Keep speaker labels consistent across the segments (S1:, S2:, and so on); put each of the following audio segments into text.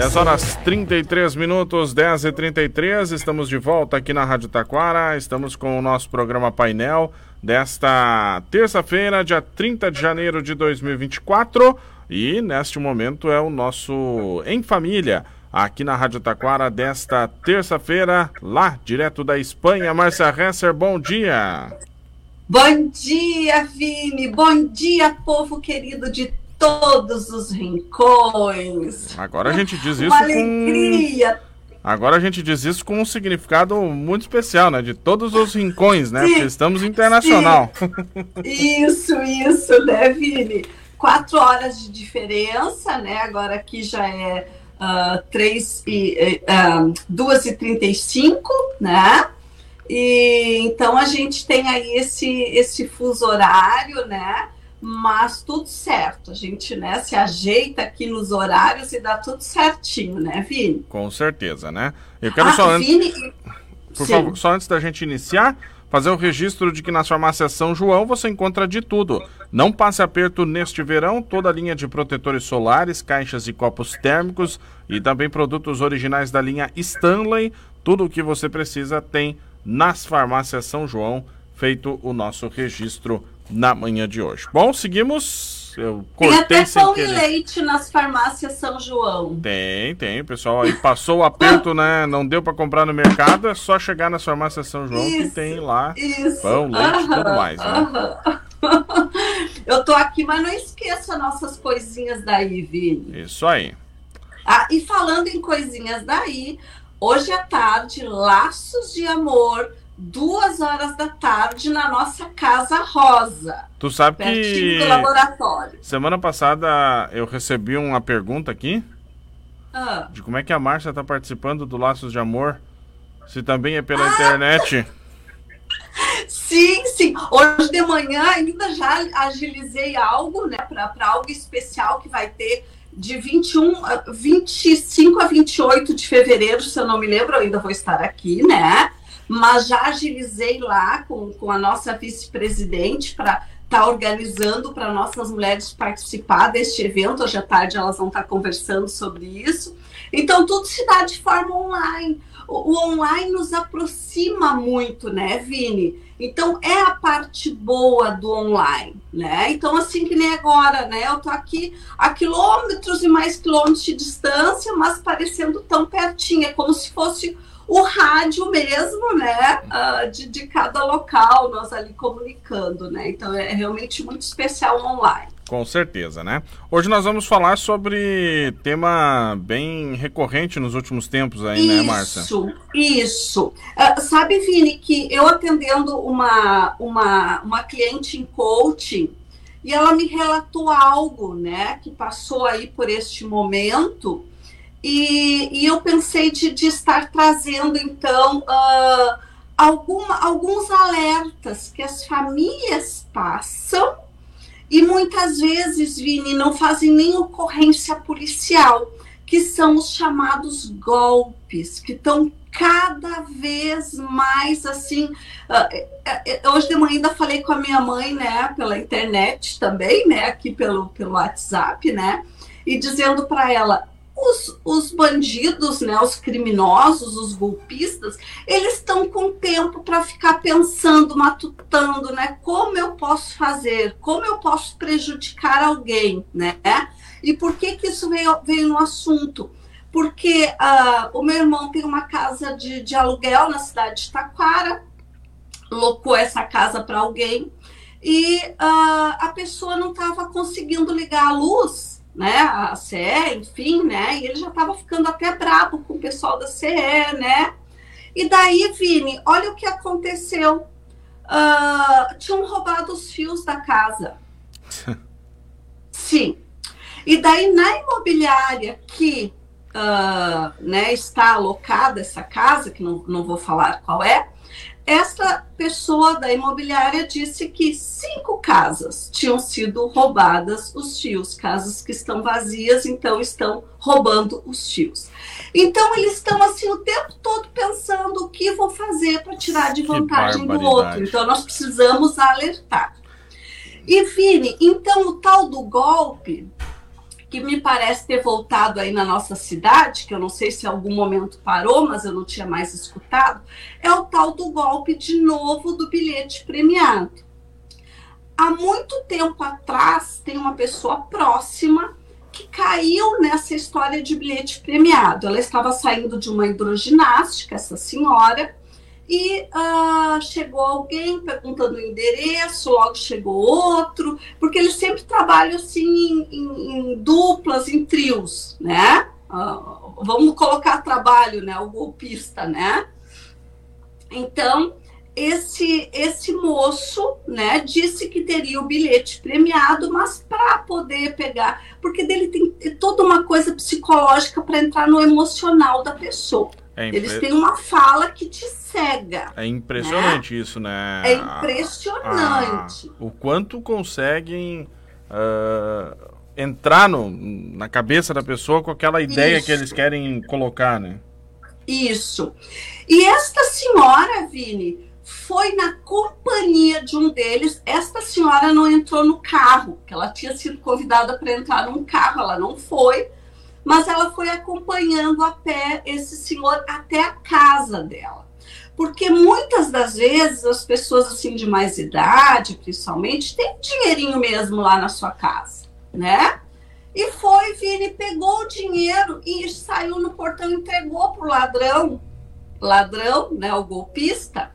S1: 10 horas 33 minutos, 10 e 33 estamos de volta aqui na Rádio Taquara. Estamos com o nosso programa painel desta terça-feira, dia 30 de janeiro de 2024. E neste momento é o nosso Em Família, aqui na Rádio Taquara, desta terça-feira, lá direto da Espanha. Márcia Hesser, bom dia.
S2: Bom dia, Vini. Bom dia, povo querido de todos os rincões.
S1: Agora a gente diz isso
S2: Uma alegria.
S1: com... Agora a gente diz isso com um significado muito especial, né? De todos os rincões, né? Sim, Porque estamos internacional.
S2: Isso, isso, né, Vini? Quatro horas de diferença, né? Agora aqui já é uh, três e, uh, duas e trinta e cinco, né? E então a gente tem aí esse, esse fuso horário, né? Mas tudo certo. A gente né, se ajeita aqui nos horários e dá tudo certinho, né, Vini?
S1: Com certeza, né? Eu quero ah, só antes. Vini... Por Sim. favor, só antes da gente iniciar, fazer o registro de que nas farmácias São João você encontra de tudo. Não passe aperto neste verão, toda a linha de protetores solares, caixas e copos térmicos e também produtos originais da linha Stanley. Tudo o que você precisa tem nas farmácias São João, feito o nosso registro na manhã de hoje. Bom, seguimos. Eu cortei
S2: tem até pão querer. e leite nas farmácias São João.
S1: Tem, tem. O pessoal aí passou o aperto, né? Não deu para comprar no mercado, é só chegar nas farmácias São João isso, que tem lá isso. pão, leite e tudo mais, né?
S2: Eu tô aqui, mas não esqueça nossas coisinhas daí, Vini.
S1: Isso aí.
S2: Ah, e falando em coisinhas daí, hoje à tarde, Laços de Amor duas horas da tarde na nossa Casa Rosa.
S1: Tu sabe que
S2: do laboratório.
S1: Semana passada eu recebi uma pergunta aqui ah. de como é que a Márcia está participando do Laços de Amor, se também é pela ah. internet.
S2: Sim, sim. Hoje de manhã ainda já agilizei algo, né, para algo especial que vai ter de 21, 25 a 28 de fevereiro, se eu não me lembro, eu ainda vou estar aqui, né? Mas já agilizei lá com, com a nossa vice-presidente para estar tá organizando para nossas mulheres participar deste evento. Hoje à tarde elas vão estar tá conversando sobre isso. Então, tudo se dá de forma online. O, o online nos aproxima muito, né, Vini? Então, é a parte boa do online, né? Então, assim que nem agora, né? Eu tô aqui a quilômetros e mais quilômetros de distância, mas parecendo tão pertinho. É como se fosse o rádio mesmo, né, uh, de, de cada local, nós ali comunicando, né? Então é realmente muito especial online.
S1: Com certeza, né? Hoje nós vamos falar sobre tema bem recorrente nos últimos tempos aí,
S2: isso,
S1: né, Márcia?
S2: Isso, isso. Uh, sabe, Vini, que eu atendendo uma, uma, uma cliente em coaching e ela me relatou algo, né, que passou aí por este momento e, e eu pensei de, de, estar trazendo, então, uh, alguma, alguns alertas que as famílias passam e muitas vezes, Vini, não fazem nem ocorrência policial, que são os chamados golpes, que estão cada vez mais assim. Uh, hoje de manhã ainda falei com a minha mãe, né, pela internet também, né, aqui pelo, pelo WhatsApp, né, e dizendo para ela: os, os bandidos, né, os criminosos, os golpistas, eles estão com tempo para ficar pensando, matutando, né, como eu posso fazer, como eu posso prejudicar alguém, né? E por que que isso veio, veio no assunto? Porque uh, o meu irmão tem uma casa de, de aluguel na cidade de Taquara, locou essa casa para alguém e uh, a pessoa não estava conseguindo ligar a luz né, a CE, enfim, né, e ele já estava ficando até bravo com o pessoal da CE, né, e daí, Vini, olha o que aconteceu, uh, tinham roubado os fios da casa, sim, e daí na imobiliária que uh, né, está alocada essa casa, que não, não vou falar qual é, essa pessoa da imobiliária disse que cinco casas tinham sido roubadas os fios, casas que estão vazias, então estão roubando os fios. Então eles estão assim o tempo todo pensando o que vou fazer para tirar de vantagem do outro. Então nós precisamos alertar. E Vini, então o tal do golpe que me parece ter voltado aí na nossa cidade, que eu não sei se em algum momento parou, mas eu não tinha mais escutado, é o tal do golpe de novo do bilhete premiado. Há muito tempo atrás, tem uma pessoa próxima que caiu nessa história de bilhete premiado. Ela estava saindo de uma hidroginástica, essa senhora, e uh, chegou alguém perguntando o endereço, logo chegou outro, porque eles sempre trabalham assim em, em, em duplas, em trios, né? Uh, vamos colocar trabalho, né? O golpista, né? Então, esse esse moço, né, disse que teria o bilhete premiado, mas para poder pegar, porque dele tem toda uma coisa psicológica para entrar no emocional da pessoa. É impre... Eles têm uma fala que te cega.
S1: É impressionante né? isso, né?
S2: É impressionante.
S1: o quanto conseguem uh, entrar no, na cabeça da pessoa com aquela ideia isso. que eles querem colocar, né?
S2: Isso. E esta senhora, Vini, foi na companhia de um deles. Esta senhora não entrou no carro, que ela tinha sido convidada para entrar num carro, ela não foi mas ela foi acompanhando a pé esse senhor até a casa dela. Porque muitas das vezes as pessoas assim de mais idade, principalmente, têm dinheirinho mesmo lá na sua casa, né? E foi, Vini, pegou o dinheiro e saiu no portão, entregou pro ladrão, ladrão, né, o golpista,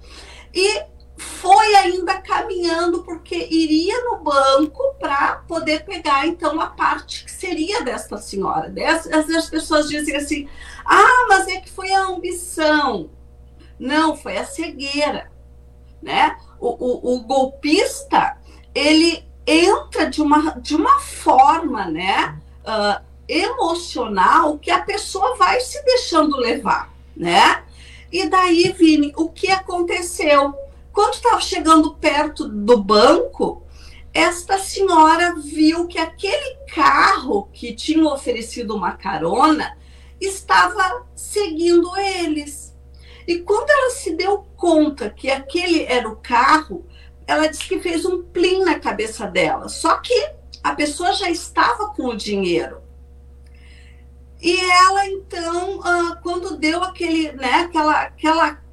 S2: e foi ainda caminhando porque iria no banco para poder pegar então a parte que seria desta senhora. Às vezes as pessoas dizem assim: "Ah, mas é que foi a ambição". Não, foi a cegueira, né? O, o, o golpista ele entra de uma, de uma forma, né, uh, emocional que a pessoa vai se deixando levar, né? E daí, Vini, o que aconteceu? Quando estava chegando perto do banco, esta senhora viu que aquele carro que tinha oferecido uma carona estava seguindo eles. E quando ela se deu conta que aquele era o carro, ela disse que fez um plim na cabeça dela. Só que a pessoa já estava com o dinheiro. E ela então, ah, quando deu aquele, né, aquela, aquela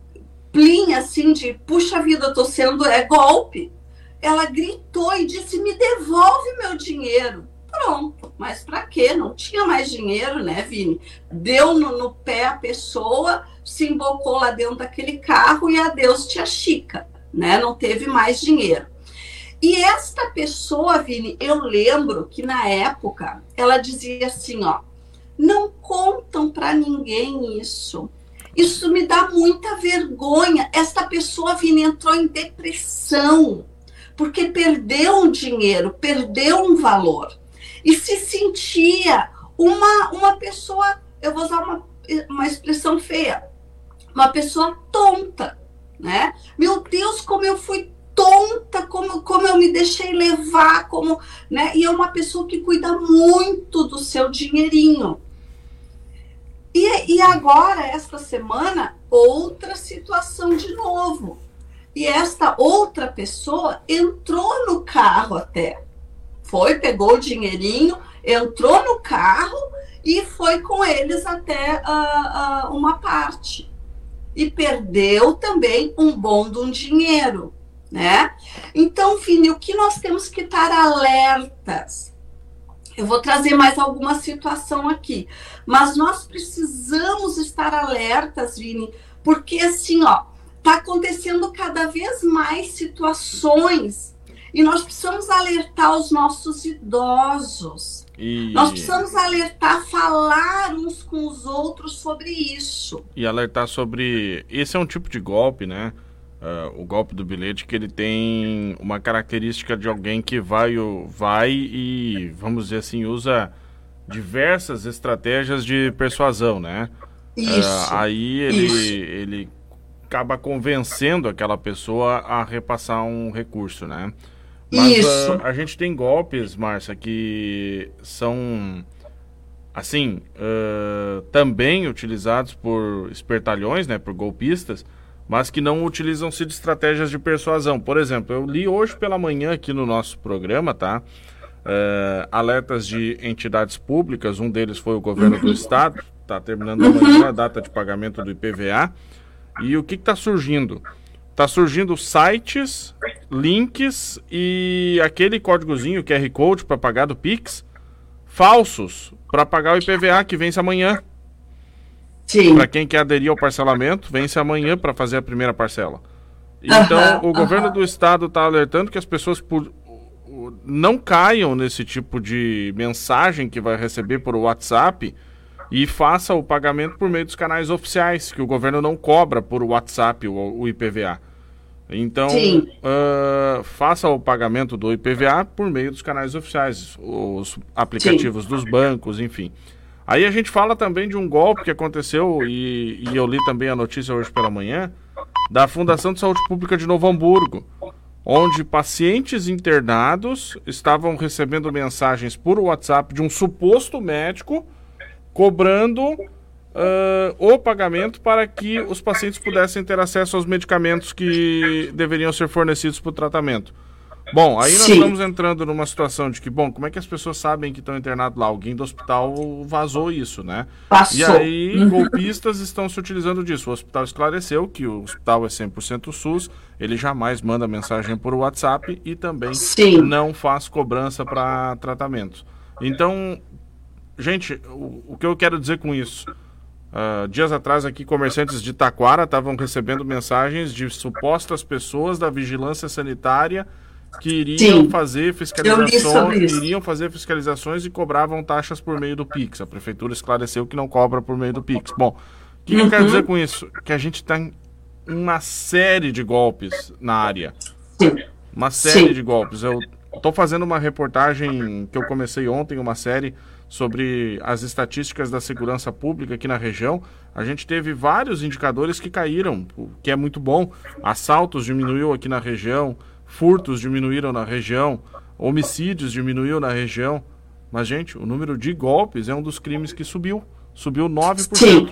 S2: plim assim de puxa vida, tô sendo é golpe. Ela gritou e disse: "Me devolve meu dinheiro". Pronto, mas para quê? Não tinha mais dinheiro, né, Vini? Deu no, no, pé a pessoa, se embocou lá dentro daquele carro e adeus tia Chica, né? Não teve mais dinheiro. E esta pessoa, Vini, eu lembro que na época ela dizia assim, ó, não contam para ninguém isso. Isso me dá muita vergonha. Esta pessoa vindo entrou em depressão porque perdeu um dinheiro, perdeu um valor e se sentia uma uma pessoa, eu vou usar uma, uma expressão feia, uma pessoa tonta, né? Meu Deus, como eu fui tonta, como, como eu me deixei levar, como, né? E é uma pessoa que cuida muito do seu dinheirinho. E, e agora, esta semana, outra situação de novo. E esta outra pessoa entrou no carro até. Foi, pegou o dinheirinho, entrou no carro e foi com eles até uh, uh, uma parte. E perdeu também um bom de um dinheiro, né? Então, Vini, o que nós temos que estar alertas? Eu vou trazer mais alguma situação aqui. Mas nós precisamos estar alertas, Vini, porque assim, ó, tá acontecendo cada vez mais situações e nós precisamos alertar os nossos idosos. E... Nós precisamos alertar, falar uns com os outros sobre isso.
S1: E alertar sobre. Esse é um tipo de golpe, né? Uh, o golpe do bilhete que ele tem uma característica de alguém que vai, vai e, vamos dizer assim, usa diversas estratégias de persuasão, né?
S2: Isso.
S1: Uh, aí ele, isso. ele acaba convencendo aquela pessoa a repassar um recurso, né? Mas Isso. Uh, a gente tem golpes, Márcia, que são assim também utilizados por espertalhões, né, por golpistas, mas que não utilizam-se de estratégias de persuasão. Por exemplo, eu li hoje pela manhã aqui no nosso programa, tá? é, alertas de entidades públicas, um deles foi o governo do estado, está terminando amanhã a data de pagamento do IPVA. E o que está surgindo? Está surgindo sites, links e aquele códigozinho QR Code para pagar do Pix falsos para pagar o IPVA que vence amanhã. Para quem quer aderir ao parcelamento, vence amanhã para fazer a primeira parcela. Então, o governo do estado está alertando que as pessoas por, não caiam nesse tipo de mensagem que vai receber por WhatsApp e faça o pagamento por meio dos canais oficiais, que o governo não cobra por WhatsApp o, o IPVA. Então, uh, faça o pagamento do IPVA por meio dos canais oficiais, os aplicativos Sim. dos bancos, enfim. Aí a gente fala também de um golpe que aconteceu, e, e eu li também a notícia hoje pela manhã, da Fundação de Saúde Pública de Novo Hamburgo, onde pacientes internados estavam recebendo mensagens por WhatsApp de um suposto médico cobrando uh, o pagamento para que os pacientes pudessem ter acesso aos medicamentos que deveriam ser fornecidos para o tratamento. Bom, aí nós Sim. estamos entrando numa situação de que, bom, como é que as pessoas sabem que estão internados lá? Alguém do hospital vazou isso, né? Passou. E aí, uhum. golpistas estão se utilizando disso. O hospital esclareceu que o hospital é 100% SUS, ele jamais manda mensagem por WhatsApp e também Sim. não faz cobrança para tratamento. Então, gente, o, o que eu quero dizer com isso? Uh, dias atrás aqui, comerciantes de Taquara estavam recebendo mensagens de supostas pessoas da vigilância sanitária que iriam Sim, fazer fiscalizações, iriam fazer fiscalizações e cobravam taxas por meio do Pix. A prefeitura esclareceu que não cobra por meio do Pix. Bom, o que, uhum. eu quero uhum. dizer com isso? Que a gente tem uma série de golpes na área. Sim. Uma série Sim. de golpes. Eu estou fazendo uma reportagem que eu comecei ontem, uma série sobre as estatísticas da segurança pública aqui na região, a gente teve vários indicadores que caíram, o que é muito bom. Assaltos diminuiu aqui na região, furtos diminuíram na região, homicídios diminuiu na região. Mas, gente, o número de golpes é um dos crimes que subiu. Subiu 9%.
S2: Sim.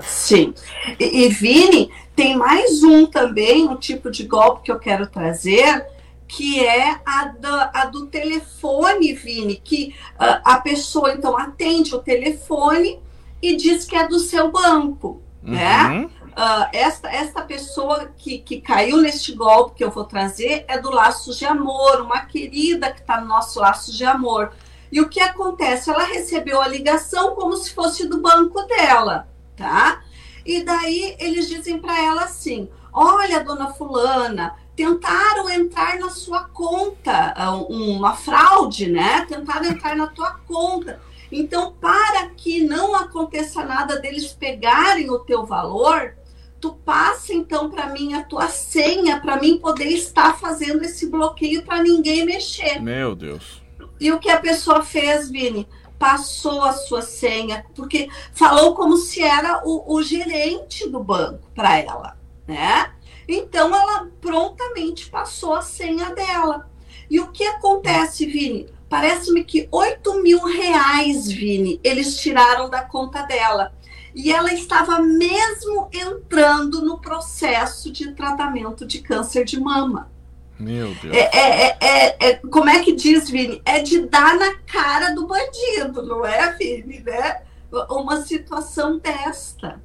S2: Sim. E, e Vini, tem mais um também, um tipo de golpe que eu quero trazer, que é a do, a do telefone, Vini, que uh, a pessoa então atende o telefone e diz que é do seu banco, né? uhum. né? Uh, esta, esta pessoa que, que caiu neste golpe que eu vou trazer é do Laços de Amor, uma querida que está no nosso Laços de Amor. E o que acontece? Ela recebeu a ligação como se fosse do banco dela, tá? E daí eles dizem para ela assim: Olha, dona Fulana, tentaram entrar na sua conta, ah, uma fraude, né? Tentaram entrar na tua conta. Então, para que não aconteça nada deles pegarem o teu valor, tu passa então para mim a tua senha para mim poder estar fazendo esse bloqueio para ninguém mexer.
S1: Meu Deus.
S2: E o que a pessoa fez, Vini? Passou a sua senha, porque falou como se era o, o gerente do banco para ela, né? Então ela prontamente passou a senha dela. E o que acontece, Vini? Parece-me que 8 mil reais, Vini, eles tiraram da conta dela. E ela estava mesmo entrando no processo de tratamento de câncer de mama.
S1: Meu Deus.
S2: É, é, é, é, como é que diz, Vini? É de dar na cara do bandido, não é, Vini? Né? Uma situação desta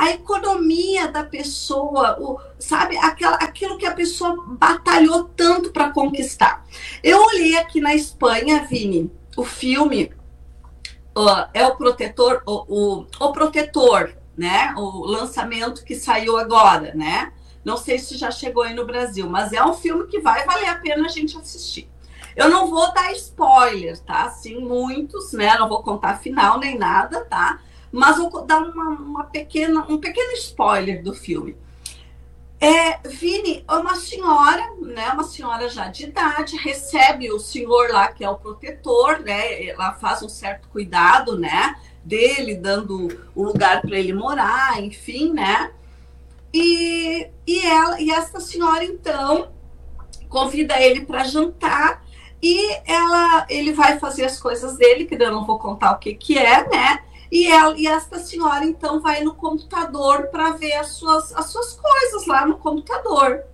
S2: a economia da pessoa, o, sabe, aquela, aquilo que a pessoa batalhou tanto para conquistar. Eu olhei aqui na Espanha, Vini, o filme uh, é o protetor, o, o, o protetor, né? O lançamento que saiu agora, né? Não sei se já chegou aí no Brasil, mas é um filme que vai valer a pena a gente assistir. Eu não vou dar spoiler, tá? Assim, muitos, né? Não vou contar final nem nada, tá? mas vou dar uma, uma pequena, um pequeno spoiler do filme. É, Vini uma senhora, né, uma senhora já de idade, recebe o senhor lá que é o protetor, né, ela faz um certo cuidado, né, dele, dando o lugar para ele morar, enfim, né, e, e ela e essa senhora então convida ele para jantar e ela ele vai fazer as coisas dele, que eu não vou contar o que que é, né, e, ela, e esta senhora, então, vai no computador para ver as suas, as suas coisas lá no computador.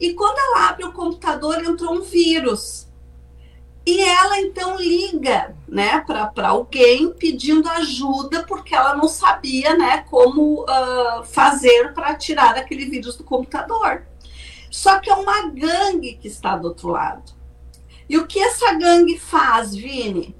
S2: E quando ela abre o computador, entrou um vírus. e ela então liga, né, para alguém pedindo ajuda porque ela não sabia, né, como uh, fazer para tirar aquele vírus do computador. Só que é uma gangue que está do outro lado. E o que essa gangue faz, Vini?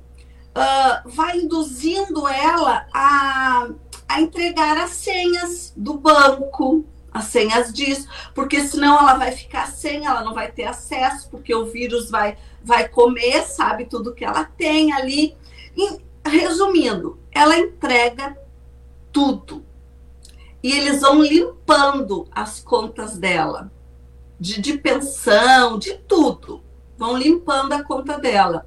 S2: Uh, vai induzindo ela a, a entregar as senhas do banco, as senhas disso, porque senão ela vai ficar sem, ela não vai ter acesso, porque o vírus vai vai comer, sabe tudo que ela tem ali. E, resumindo, ela entrega tudo. E eles vão limpando as contas dela, de, de pensão, de tudo. Vão limpando a conta dela.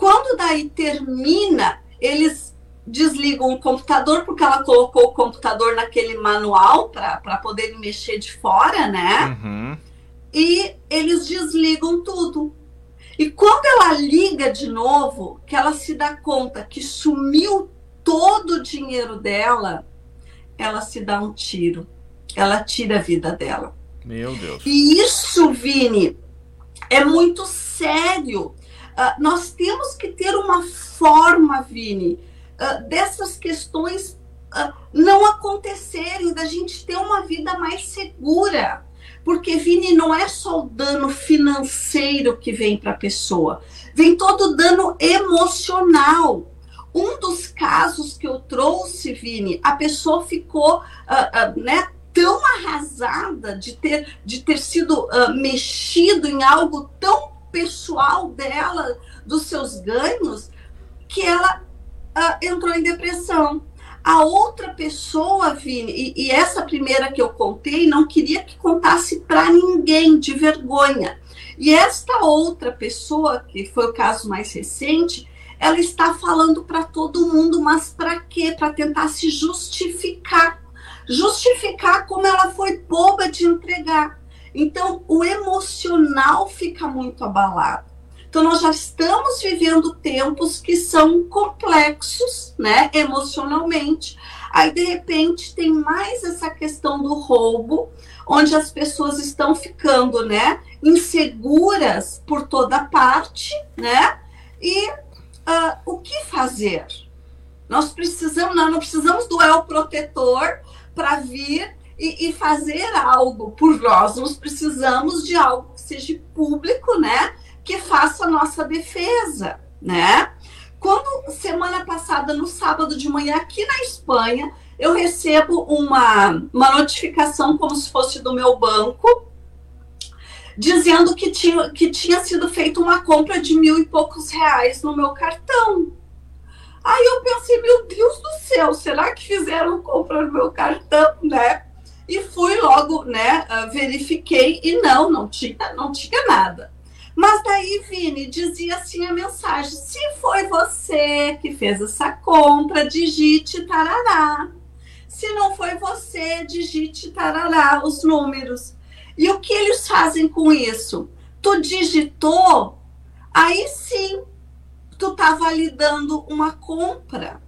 S2: Quando daí termina, eles desligam o computador, porque ela colocou o computador naquele manual para poder mexer de fora, né? Uhum. E eles desligam tudo. E quando ela liga de novo, que ela se dá conta que sumiu todo o dinheiro dela, ela se dá um tiro. Ela tira a vida dela.
S1: Meu Deus.
S2: E isso, Vini, é muito sério. Uh, nós temos que ter uma forma, Vini, uh, dessas questões uh, não acontecerem, da gente ter uma vida mais segura. Porque, Vini, não é só o dano financeiro que vem para a pessoa, vem todo o dano emocional. Um dos casos que eu trouxe, Vini, a pessoa ficou né, tão arrasada de ter, de ter sido mexido em algo tão pessoal dela, dos seus ganhos, que ela entrou em depressão. A outra pessoa, Vini, e, e essa primeira que eu contei, não queria que contasse para ninguém, de vergonha. E esta outra pessoa, que foi o caso mais recente, ela está falando para todo mundo, mas para quê? Para tentar se justificar. Justificar como ela foi boba de entregar. Então, o emocional fica muito abalado. Então, nós já estamos vivendo tempos que são complexos, né, emocionalmente. Aí, de repente, tem mais essa questão do roubo, onde as pessoas estão ficando, né, inseguras por toda parte, né? E uh, o que fazer? Nós precisamos, nós não precisamos do el protetor para vir e, e, fazer algo por nós. Nós precisamos de algo que seja público, né? que faça a nossa defesa, né? Quando semana passada, no sábado de manhã, aqui na Espanha, eu recebo uma, uma notificação como se fosse do meu banco, dizendo que tinha, que tinha sido feita uma compra de mil e poucos reais no meu cartão. Aí eu pensei, meu Deus do céu, será que fizeram compra no meu cartão, né? E fui logo, né, ah, verifiquei e não, não tinha, não tinha nada. Mas daí, Vini, dizia assim a mensagem: se foi você que fez essa compra, digite tarará. Se não foi você, digite tarará os números. E o que eles fazem com isso? Tu digitou, aí sim, tu tá validando uma compra.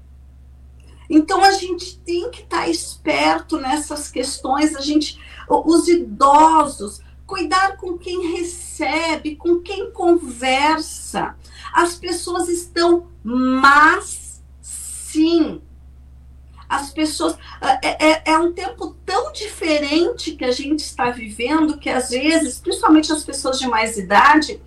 S2: Então a gente tem que estar esperto nessas questões, a gente, os idosos, cuidar com quem recebe, com quem conversa. As pessoas estão más, sim. As pessoas. É, é, é, um tempo tão diferente que a gente está vivendo que, às vezes, principalmente as pessoas de mais idade,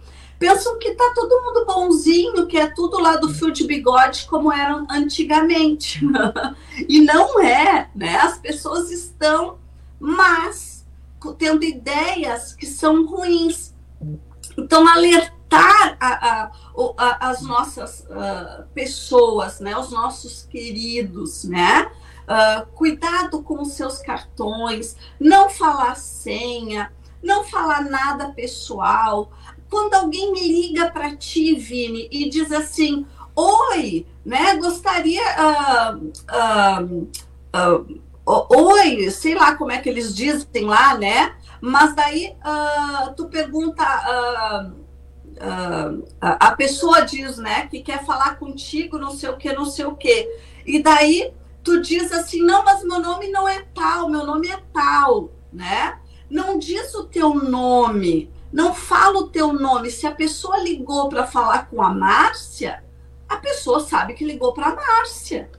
S2: pensam que tá todo mundo bonzinho, que é tudo lá do fio de bigode como era antigamente. e não é, né? As pessoas estão más tendo ideias que são ruins. Então, alertar a, a, a, as nossas uh, pessoas, né, os nossos queridos, né? Uh, cuidado com os seus cartões, não falar senha, não falar nada pessoal. Quando alguém liga para ti, Vini, e diz assim: Oi, né? Gostaria. Uh, oi, sei lá como é que eles dizem lá, né? Mas daí uh, tu pergunta, uh, uh, a pessoa diz, né, que quer falar contigo, não sei o que, não sei o que. E daí tu diz assim, não, mas meu nome não é tal, meu nome é tal, né? Não diz o teu nome, não fala o teu nome. Se a pessoa ligou para falar com a Márcia, a pessoa sabe que ligou para a Márcia.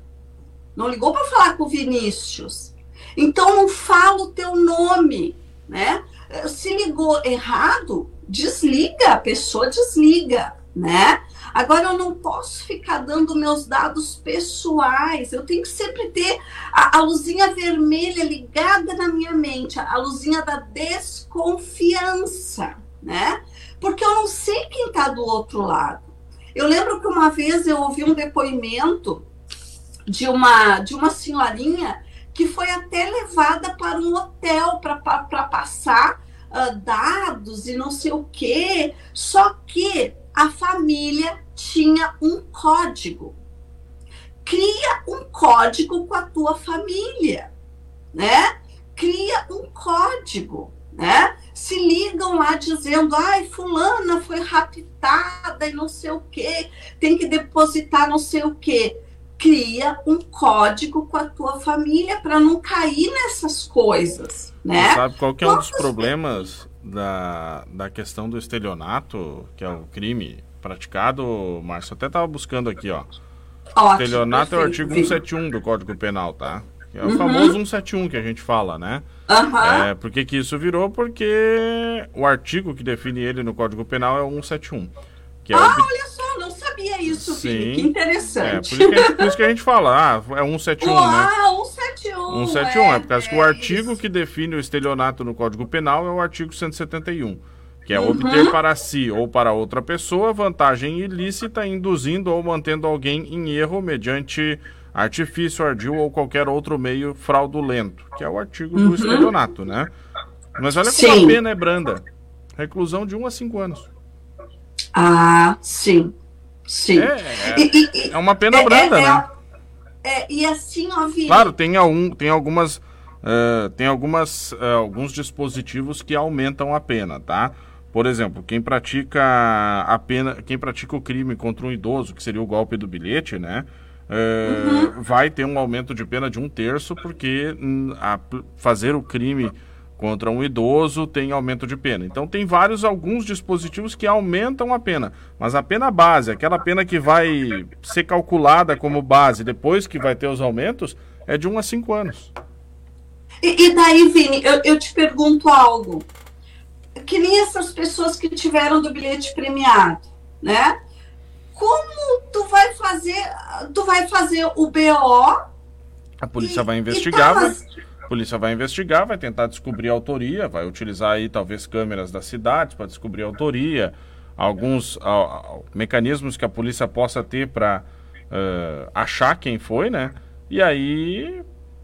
S2: Não ligou para falar com o Vinícius. Então não fala o teu nome, né? Se ligou errado, desliga, a pessoa desliga, né? Agora eu não posso ficar dando meus dados pessoais. Eu tenho que sempre ter a, a luzinha vermelha ligada na minha mente, a, a luzinha da desconfiança, né? Porque eu não sei quem está do outro lado. Eu lembro que uma vez eu ouvi um depoimento de uma de uma senhorinha que foi até levada para um hotel para passar uh, dados e não sei o quê. Só que a família tinha um código. Cria um código com a tua família, né? Cria um código, né? Se ligam lá dizendo, ai, fulana foi raptada e não sei o quê, tem que depositar não sei o quê. Cria um código com a tua família para não cair nessas coisas, né?
S1: Você sabe qual que é um dos problemas da, da questão do estelionato, que é o crime praticado, Márcio, até estava buscando aqui, ó. Ótimo, Estelionato perfeito, é o artigo 171 do Código Penal, tá? É o uhum. famoso 171 que a gente fala, né? Uhum. É, por que, que isso virou? Porque o artigo que define ele no Código Penal é o 171.
S2: Que é ah, o... olha só, não sabia isso, Sim. Filho, que interessante. É, por,
S1: isso que, por isso que a gente fala, ah, é 171, Uau, né?
S2: Ah, 171.
S1: 171, é, é por causa é, que o artigo isso. que define o estelionato no Código Penal é o artigo 171 que é uhum. obter para si ou para outra pessoa vantagem ilícita, induzindo ou mantendo alguém em erro mediante artifício, ardil ou qualquer outro meio fraudulento, que é o artigo uhum. do estelionato, né? Mas olha como sim. a pena é branda. Reclusão de 1 a 5 anos.
S2: Ah, sim. Sim.
S1: É, é, é uma pena é, branda, é, né?
S2: É, e assim, ó,
S1: Claro, tem, algum, tem algumas. Uh, tem algumas, uh, alguns dispositivos que aumentam a pena, tá? Por exemplo, quem pratica a pena, quem pratica o crime contra um idoso, que seria o golpe do bilhete, né? É, uhum. Vai ter um aumento de pena de um terço, porque hum, a, fazer o crime contra um idoso tem aumento de pena. Então tem vários, alguns dispositivos que aumentam a pena. Mas a pena base, aquela pena que vai ser calculada como base depois que vai ter os aumentos, é de 1 a 5 anos.
S2: E, e daí, Vini, eu, eu te pergunto algo que nem essas pessoas que tiveram do bilhete premiado, né? Como tu vai fazer, tu vai fazer o BO?
S1: A polícia e, vai investigar, tá... vai, a polícia vai investigar, vai tentar descobrir a autoria, vai utilizar aí talvez câmeras das cidades para descobrir a autoria, alguns a, a, mecanismos que a polícia possa ter para uh, achar quem foi, né? E aí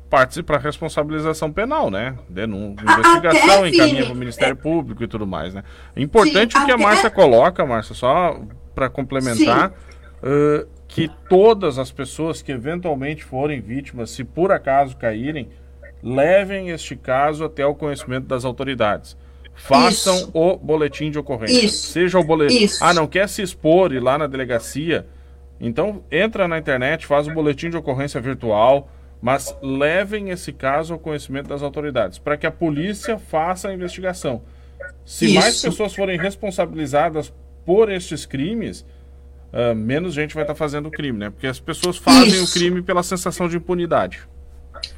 S1: parte para responsabilização penal, né? Denúncia, investigação, encaminha para o Ministério Público e tudo mais, né? Importante Sim, que a Márcia coloca, Márcia, só para complementar, uh, que todas as pessoas que eventualmente forem vítimas, se por acaso caírem, levem este caso até o conhecimento das autoridades. Façam Isso. o boletim de ocorrência. Isso. Seja o boletim. Ah, não quer se expor ir lá na delegacia? Então entra na internet, faz o boletim de ocorrência virtual mas levem esse caso ao conhecimento das autoridades, para que a polícia faça a investigação. Se Isso. mais pessoas forem responsabilizadas por estes crimes, uh, menos gente vai estar tá fazendo o crime, né? Porque as pessoas fazem Isso. o crime pela sensação de impunidade.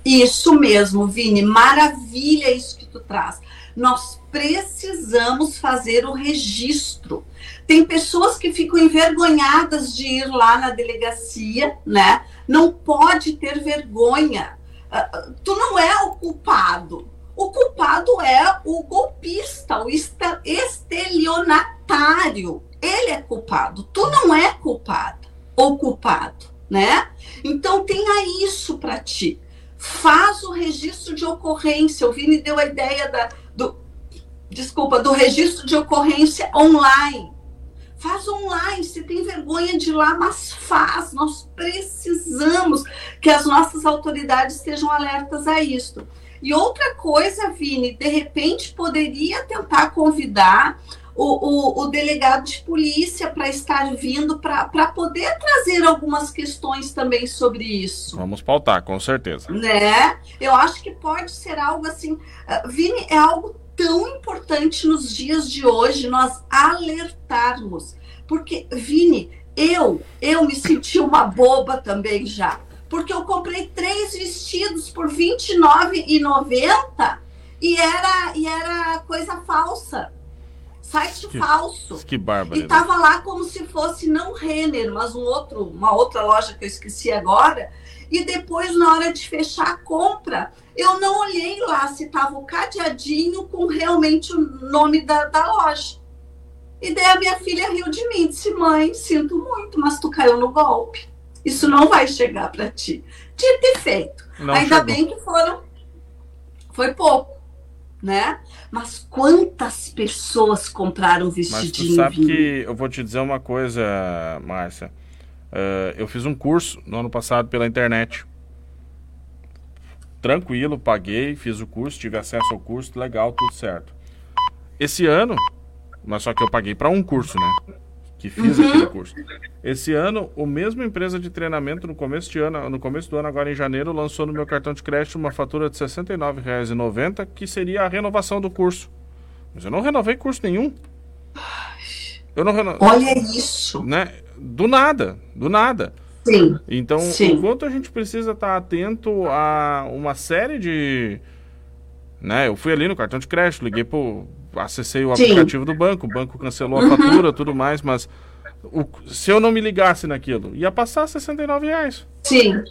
S2: Isso mesmo, Vini. Maravilha isso que tu traz. Nós precisamos fazer o registro. Tem pessoas que ficam envergonhadas de ir lá na delegacia, né? Não pode ter vergonha. Uh, tu não é o culpado. O culpado é o golpista, o estelionatário. Ele é culpado. Tu não é culpado ou culpado, né? Então tenha isso para ti. Faz o registro de ocorrência. O Vini deu a ideia da, do, desculpa, do registro de ocorrência online. Faz online, se tem vergonha de ir lá, mas faz. Nós precisamos que as nossas autoridades estejam alertas a isso. E outra coisa, Vini, de repente poderia tentar convidar o, o, o delegado de polícia para estar vindo para poder trazer algumas questões também sobre isso.
S1: Vamos pautar, com certeza.
S2: Né? Eu acho que pode ser algo assim. Uh, Vini, é algo tão importante nos dias de hoje nós alertarmos. Porque, Vini, eu, eu me senti uma boba também já. Porque eu comprei três vestidos por R$ 29,90 e era, e era coisa falsa. Site que, falso.
S1: Que bárbaro.
S2: E tava lá como se fosse não Renner, mas um outro, uma outra loja que eu esqueci agora. E depois, na hora de fechar a compra, eu não olhei lá se tava o cadeadinho com realmente o nome da, da loja. E daí a minha filha riu de mim, disse: Mãe, sinto muito, mas tu caiu no golpe. Isso não vai chegar para ti. Tinha ter feito. Não Ainda chegou. bem que foram. Foi pouco, né? Mas quantas pessoas compraram vestidinho?
S1: Mas tu sabe que eu vou te dizer uma coisa, Márcia. Uh, eu fiz um curso no ano passado pela internet. Tranquilo, paguei, fiz o curso, tive acesso ao curso, legal, tudo certo. Esse ano mas só que eu paguei para um curso, né? Que fiz uhum. aquele curso. Esse ano, o mesmo empresa de treinamento no começo de ano, no começo do ano, agora em janeiro, lançou no meu cartão de crédito uma fatura de R$ 69,90, que seria a renovação do curso. Mas eu não renovei curso nenhum.
S2: Eu não renovei. Olha isso.
S1: Né? Do nada, do nada.
S2: Sim.
S1: Então,
S2: Sim.
S1: enquanto a gente precisa estar atento a uma série de. Né? Eu fui ali no cartão de crédito, liguei pro acessei o Sim. aplicativo do banco, o banco cancelou a fatura, tudo mais, mas o, se eu não me ligasse naquilo, ia passar 69 reais.
S2: Sim.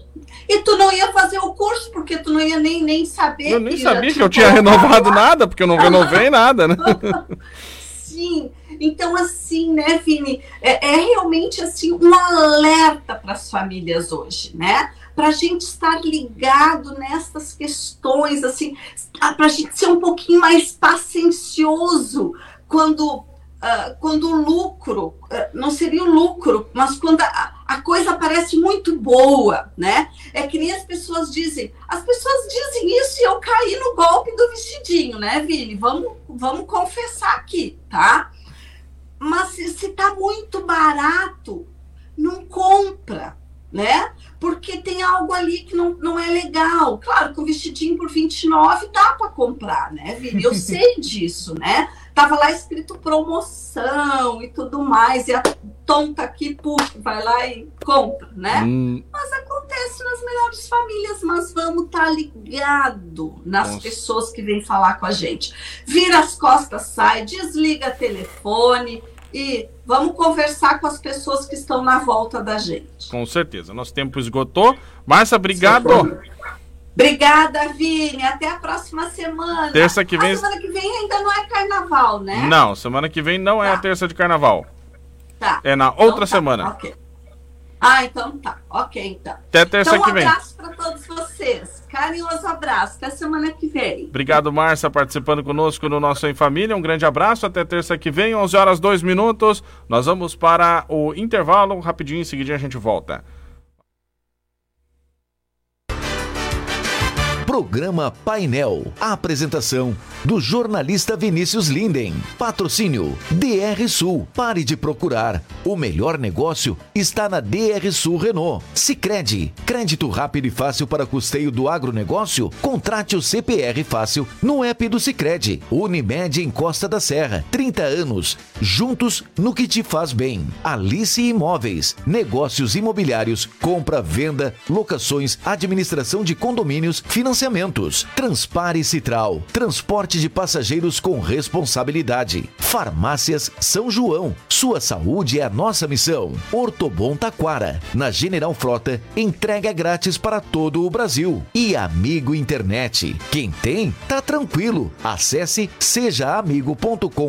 S2: E tu não ia fazer o curso, porque tu não ia nem, nem saber.
S1: Eu nem sabia que eu tinha renovado nada, porque eu não renovei nada, né?
S2: Sim. Então, assim, né, Vini, é, é realmente assim um alerta para as famílias hoje, né? Para a gente estar ligado nessas questões, assim, para a gente ser um pouquinho mais paciencioso quando Uh, quando o lucro, uh, não seria o lucro, mas quando a, a, coisa parece muito boa, né? É que nem as pessoas dizem, as pessoas dizem isso e eu caí no golpe do vestidinho, né, Vini? Vamos, vamos confessar aqui, tá? Mas se, se tá muito barato, não compra, né? Porque tem algo ali que não, não é legal. Claro que o vestidinho por 29 dá para comprar, né, Vini? Eu sei disso, né? Tava lá escrito promoção e tudo mais, e a tonta aqui, puxa, vai lá e compra, né? Hum. Mas acontece nas melhores famílias, mas vamos estar tá ligado nas Nossa. pessoas que vêm falar com a gente. Vira as costas, sai, desliga telefone, e vamos conversar com as pessoas que estão na volta da gente.
S1: Com certeza. Nosso tempo esgotou. Márcia, obrigado.
S2: Obrigada, Vini. Até a próxima semana.
S1: Terça que vem.
S2: A semana que vem ainda não é carnaval, né?
S1: Não, semana que vem não tá. é a terça de carnaval.
S2: Tá.
S1: É na outra então, tá. semana.
S2: Ok. Ah, então tá. Ok, então.
S1: Até terça
S2: então,
S1: um que vem.
S2: Um abraço para todos vocês. Carinhoso abraço. Até semana que vem.
S1: Obrigado, Márcia, participando conosco no nosso Em Família. Um grande abraço. Até terça que vem, 11 horas 2 minutos. Nós vamos para o intervalo. Rapidinho, em seguida a gente volta.
S3: Programa Painel. A apresentação do jornalista Vinícius Linden. Patrocínio DR Sul. Pare de procurar. O melhor negócio está na DR Sul Renault. Sicredi. Crédito rápido e fácil para custeio do agronegócio? Contrate o CPR Fácil no app do Sicredi. Unimed em Costa da Serra. 30 anos. Juntos no que te faz bem. Alice Imóveis. Negócios imobiliários. Compra, venda, locações, administração de condomínios, financiamentos. Transpare Citral. Transporte de passageiros com responsabilidade. Farmácias São João. Sua saúde é a nossa missão. Ortobon Taquara. Na General Frota, entrega grátis para todo o Brasil. E Amigo Internet. Quem tem, tá tranquilo. Acesse sejaamigo.com.br